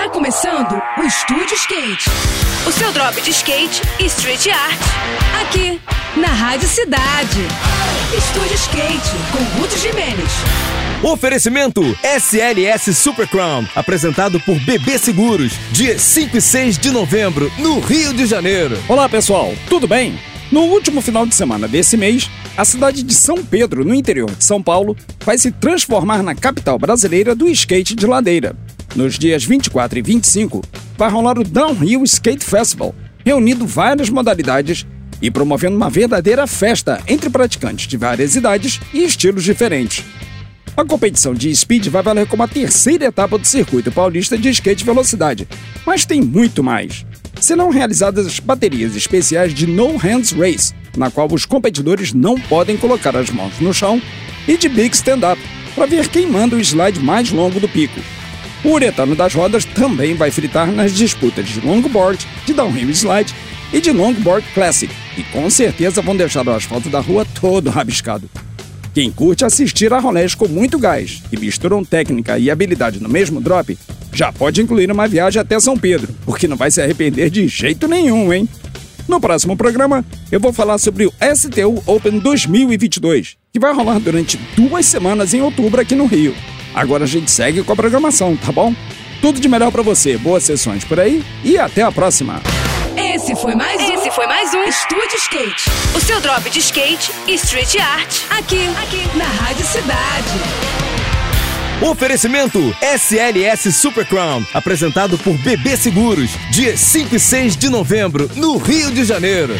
Tá começando o Estúdio Skate. O seu drop de skate e street art. Aqui, na Rádio Cidade. Estúdio Skate, com Ruth Jimenez. Oferecimento SLS Super Crown, apresentado por BB Seguros, dia 5 e 6 de novembro, no Rio de Janeiro. Olá pessoal, tudo bem? No último final de semana desse mês, a cidade de São Pedro, no interior de São Paulo, vai se transformar na capital brasileira do skate de ladeira. Nos dias 24 e 25, vai rolar o Downhill Skate Festival, reunindo várias modalidades e promovendo uma verdadeira festa entre praticantes de várias idades e estilos diferentes. A competição de speed vai valer como a terceira etapa do circuito paulista de skate velocidade, mas tem muito mais. Serão realizadas baterias especiais de No Hands Race, na qual os competidores não podem colocar as mãos no chão, e de Big Stand-Up, para ver quem manda o slide mais longo do pico. O uretano das rodas também vai fritar nas disputas de longboard, de downhill slide e de longboard classic, e com certeza vão deixar o asfalto da rua todo rabiscado. Quem curte assistir a rolês com muito gás e misturam técnica e habilidade no mesmo drop, já pode incluir uma viagem até São Pedro, porque não vai se arrepender de jeito nenhum, hein? No próximo programa, eu vou falar sobre o STU Open 2022, que vai rolar durante duas semanas em outubro aqui no Rio. Agora a gente segue com a programação, tá bom? Tudo de melhor para você, boas sessões por aí e até a próxima! Esse foi mais um. Esse foi mais um Estúdio Skate. O seu drop de skate e street art. Aqui, aqui, na Rádio Cidade. Oferecimento SLS Super Crown, apresentado por BB Seguros, dia 5 e 6 de novembro, no Rio de Janeiro.